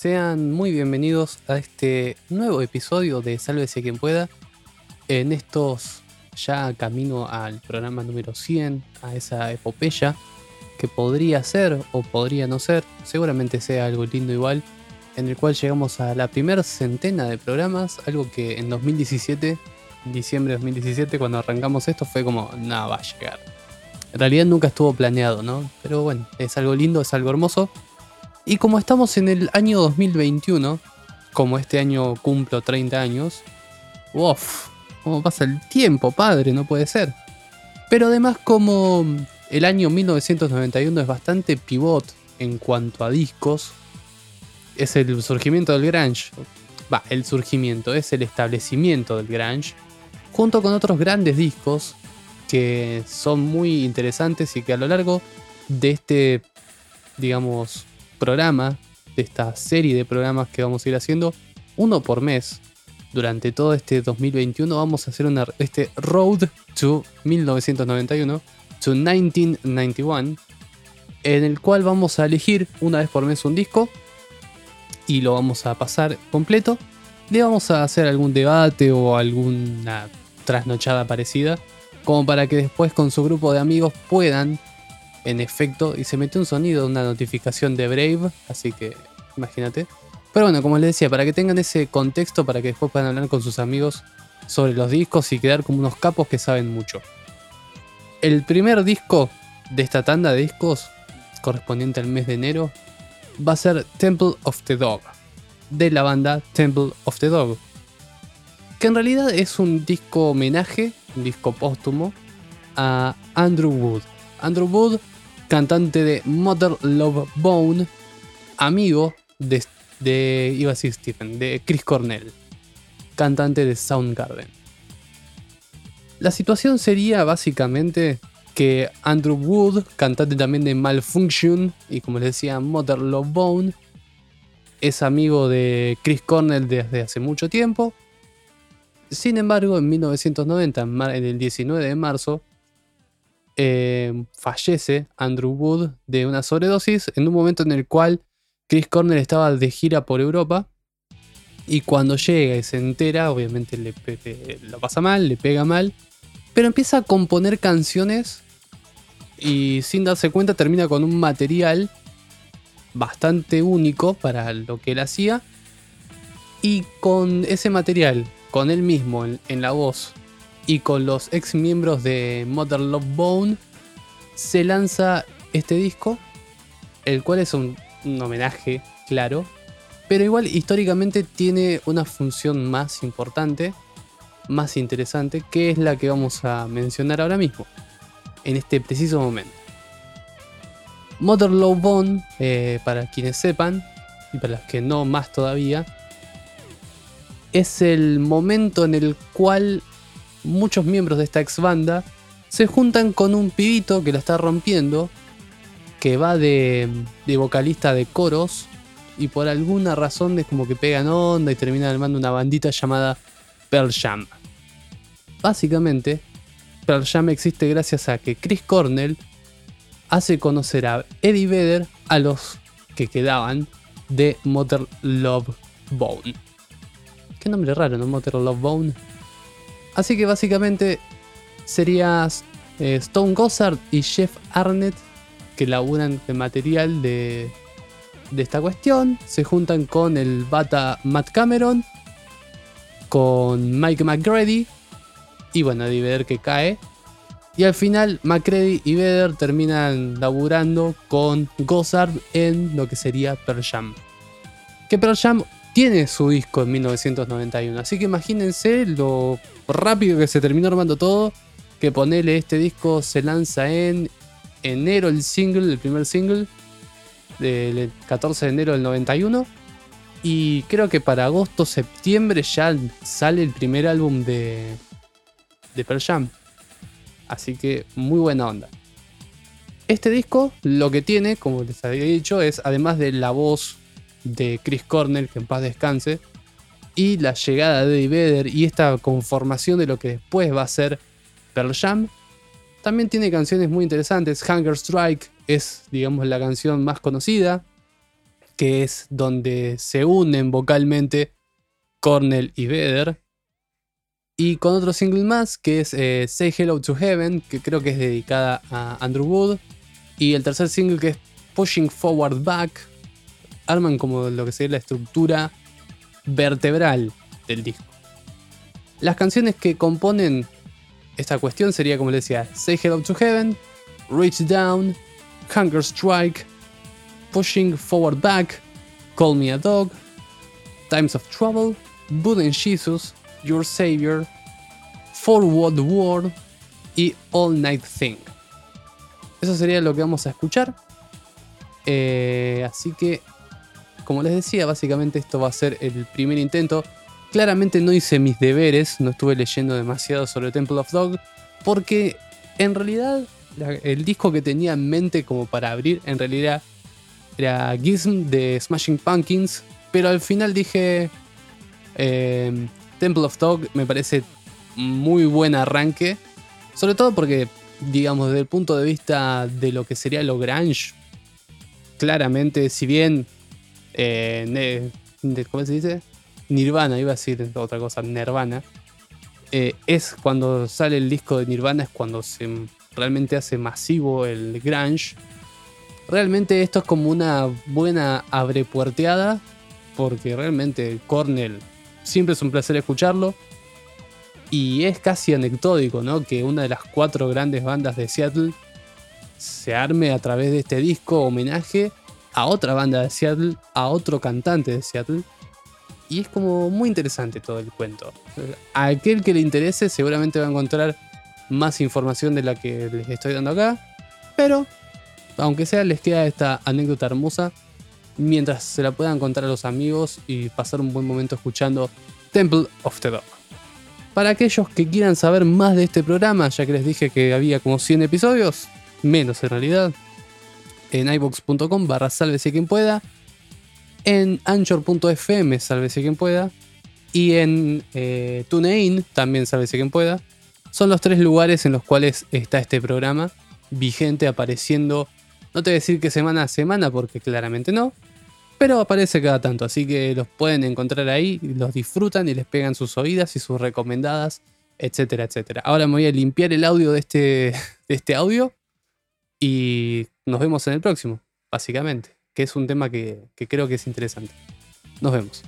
Sean muy bienvenidos a este nuevo episodio de Sálvese quien pueda. En estos ya camino al programa número 100, a esa epopeya que podría ser o podría no ser, seguramente sea algo lindo igual, en el cual llegamos a la primera centena de programas, algo que en 2017, en diciembre de 2017, cuando arrancamos esto, fue como, nada, va a llegar. En realidad nunca estuvo planeado, ¿no? Pero bueno, es algo lindo, es algo hermoso. Y como estamos en el año 2021, como este año cumplo 30 años, uff, cómo pasa el tiempo, padre, no puede ser. Pero además como el año 1991 es bastante pivot en cuanto a discos, es el surgimiento del grunge. Va, el surgimiento, es el establecimiento del grunge, junto con otros grandes discos que son muy interesantes y que a lo largo de este, digamos, programa, de esta serie de programas que vamos a ir haciendo, uno por mes, durante todo este 2021 vamos a hacer una, este Road to 1991, to 1991, en el cual vamos a elegir una vez por mes un disco y lo vamos a pasar completo. Le vamos a hacer algún debate o alguna trasnochada parecida, como para que después con su grupo de amigos puedan en efecto, y se metió un sonido, una notificación de Brave, así que imagínate. Pero bueno, como les decía, para que tengan ese contexto, para que después puedan hablar con sus amigos sobre los discos y quedar como unos capos que saben mucho. El primer disco de esta tanda de discos, correspondiente al mes de enero, va a ser Temple of the Dog, de la banda Temple of the Dog. Que en realidad es un disco homenaje, un disco póstumo, a Andrew Wood. Andrew Wood cantante de Mother Love Bone, amigo de, iba a decir Stephen, de Chris Cornell, cantante de Soundgarden. La situación sería básicamente que Andrew Wood, cantante también de Malfunction y como les decía Mother Love Bone, es amigo de Chris Cornell desde hace mucho tiempo. Sin embargo, en 1990, en el 19 de marzo, eh, fallece Andrew Wood de una sobredosis en un momento en el cual Chris Cornell estaba de gira por Europa. Y cuando llega y se entera, obviamente le, lo pasa mal, le pega mal. Pero empieza a componer canciones y sin darse cuenta termina con un material bastante único para lo que él hacía. Y con ese material, con él mismo en la voz y con los ex miembros de Mother Love Bone se lanza este disco, el cual es un, homenaje, claro, pero igual históricamente tiene una función más importante, más interesante, que es la que vamos a mencionar ahora mismo, en este preciso momento. Mother Love Bone, eh, para quienes sepan, y para los que no más todavía, es el momento en el cual muchos miembros de esta ex banda se juntan con un pibito que la está rompiendo, que va de, vocalista de coros y por alguna razón es como que pegan onda y terminan armando una bandita llamada Pearl Jam. Básicamente, Pearl Jam existe gracias a que Chris Cornell hace conocer a Eddie Vedder a los que quedaban de Motor Love Bone. Qué nombre raro, ¿no? Motor Love Bone. Así que básicamente sería eh, Stone Gossard y Jeff Arnett que laburan el material de, esta cuestión. Se juntan con el bata Matt Cameron, con Mike McGrady y bueno, Eddie Vedder que cae. Y al final McCready y Vedder terminan laburando con Gossard en lo que sería Pearl Jam. Que Pearl Jam tiene su disco en 1991, así que imagínense lo rápido que se terminó armando todo, que ponerle este disco se lanza en enero el single, el primer single, del 14 de enero del 91. Y creo que para agosto, septiembre ya sale el primer álbum de, de Pearl Jam. Así que muy buena onda. Este disco lo que tiene, como les había dicho, es además de la voz de Chris Cornell, que en paz descanse, y la llegada de Eddie Vedder y esta conformación de lo que después va a ser Pearl Jam. También tiene canciones muy interesantes. Hunger Strike es, digamos, la canción más conocida. que es donde se unen vocalmente Cornell y Vedder. Y con otro single más, que es eh, Say Hello to Heaven, que creo que es dedicada a Andrew Wood. Y el tercer single que es Pushing Forward Back. Arman como lo que sería la estructura vertebral del disco. Las canciones que componen esta cuestión sería, como les decía, Say Hello to Heaven, Reach Down, Hunger Strike, Pushing Forward Back, Call Me a Dog, Times of Trouble, Buddha and Jesus, Your Savior, Forward World y All Night Thing. Eso sería lo que vamos a escuchar. Eh, así que, como les decía, básicamente esto va a ser el primer intento. Claramente no hice mis deberes, no estuve leyendo demasiado sobre Temple of Dog, porque en realidad el disco que tenía en mente como para abrir en realidad era Gizm de Smashing Pumpkins, pero al final dije eh, Temple of Dog me parece muy buen arranque, sobre todo porque, digamos, desde el punto de vista de lo que sería lo grunge, claramente, si bien, eh, ¿cómo se dice? Nirvana, iba a decir otra cosa, Nirvana, eh, es cuando sale el disco de Nirvana, es cuando se realmente hace masivo el grunge. Realmente esto es como una buena abrepuerteada, porque realmente Cornell siempre es un placer escucharlo. Y es casi anecdótico, ¿no? Que una de las cuatro grandes bandas de Seattle se arme a través de este disco homenaje a otra banda de Seattle, a otro cantante de Seattle. Y es como muy interesante todo el cuento. A aquel que le interese seguramente va a encontrar más información de la que les estoy dando acá. Pero, aunque sea, les queda esta anécdota hermosa mientras se la puedan contar a los amigos y pasar un buen momento escuchando Temple of the Dog. Para aquellos que quieran saber más de este programa, ya que les dije que había como 100 episodios, menos en realidad, en ibox.com barra sálvese quien pueda, en anchor.fm sálvese quien pueda, y en eh, TuneIn también sálvese quien pueda. Son los tres lugares en los cuales está este programa vigente apareciendo. No te voy a decir que semana a semana porque claramente no, pero aparece cada tanto, así que los pueden encontrar ahí, los disfrutan y les pegan sus oídas y sus recomendadas, etcétera, etcétera. Ahora me voy a limpiar el audio de este, de este audio y nos vemos en el próximo, básicamente, que es un tema que, que creo que es interesante. Nos vemos.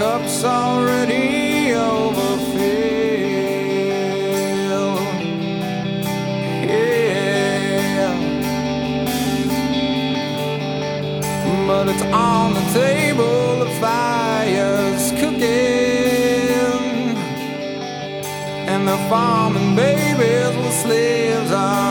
Cup's already overfilled. Yeah. But it's on the table, the fire's cooking, and the farming babies with slaves are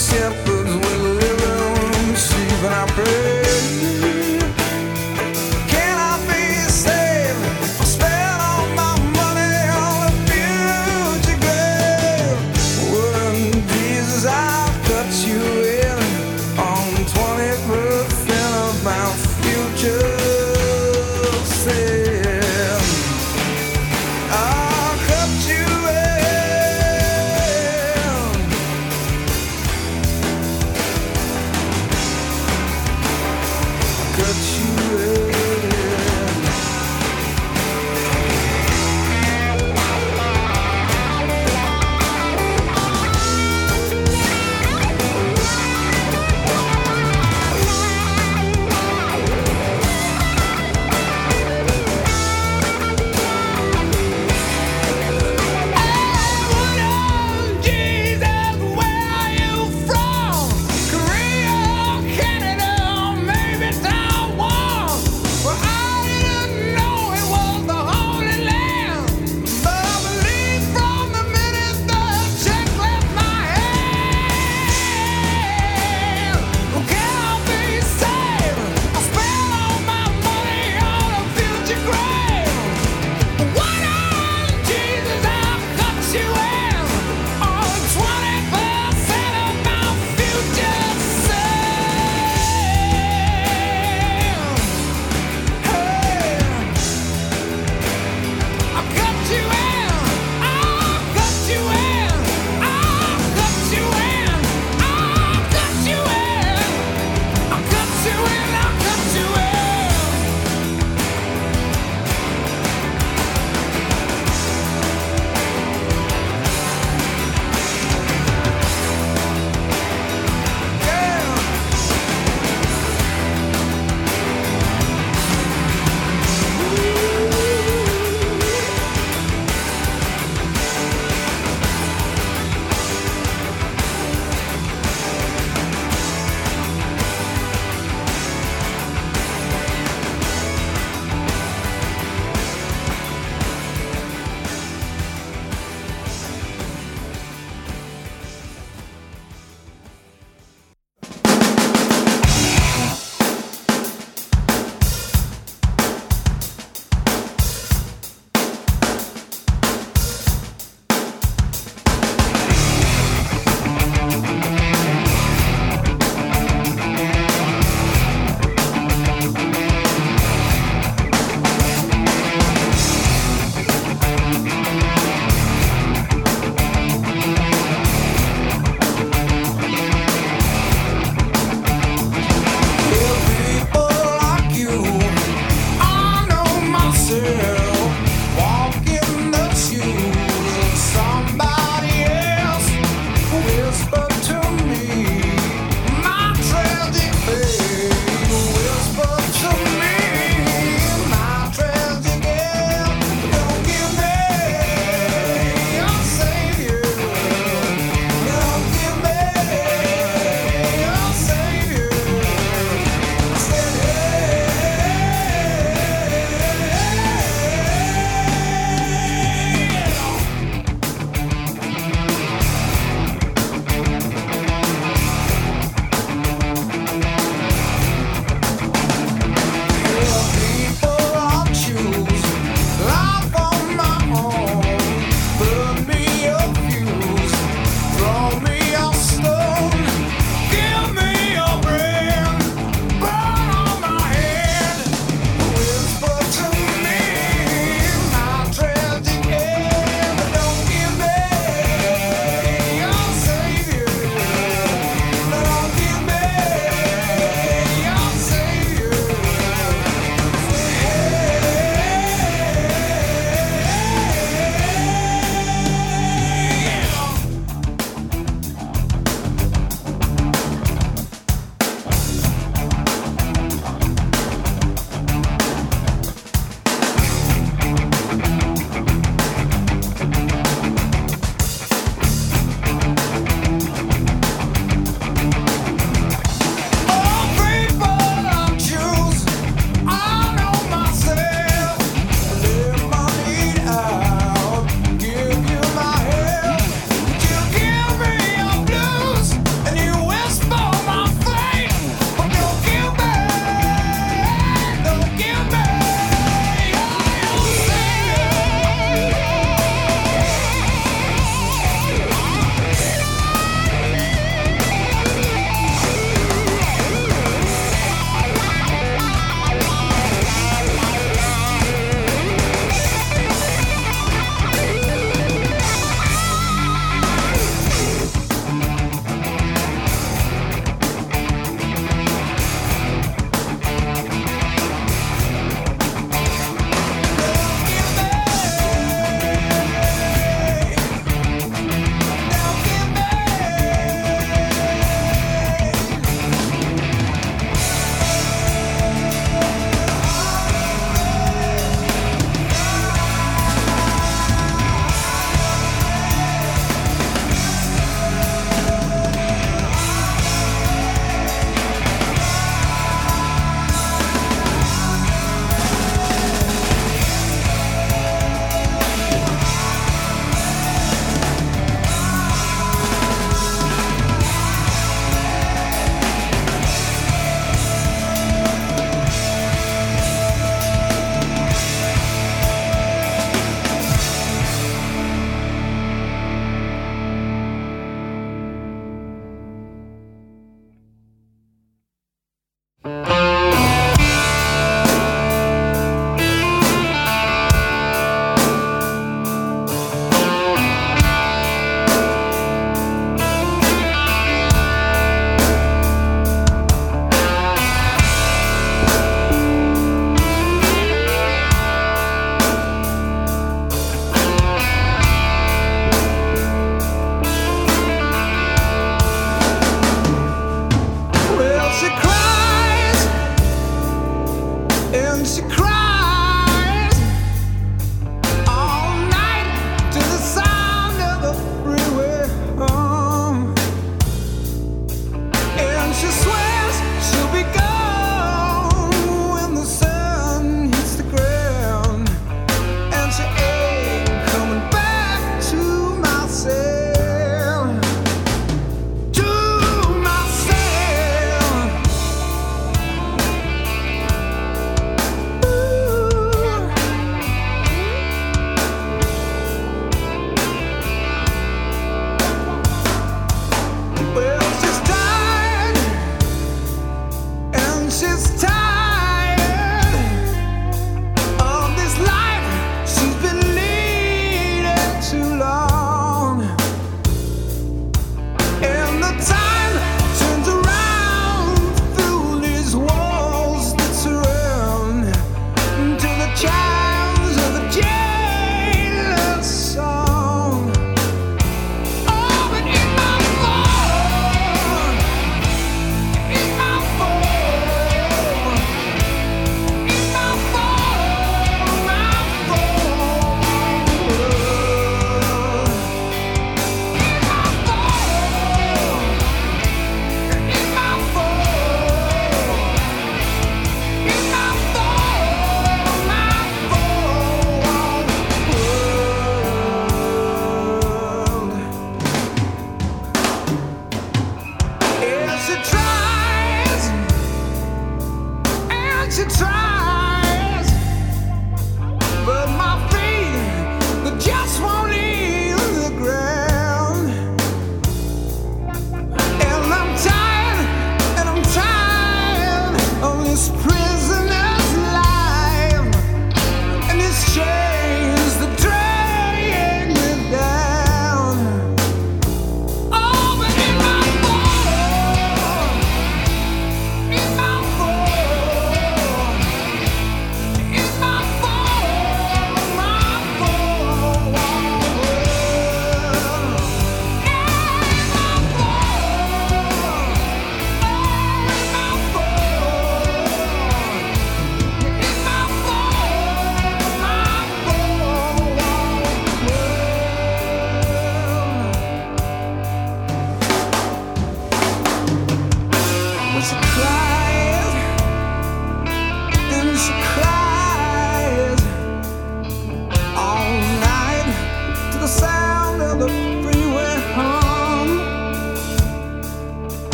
simple.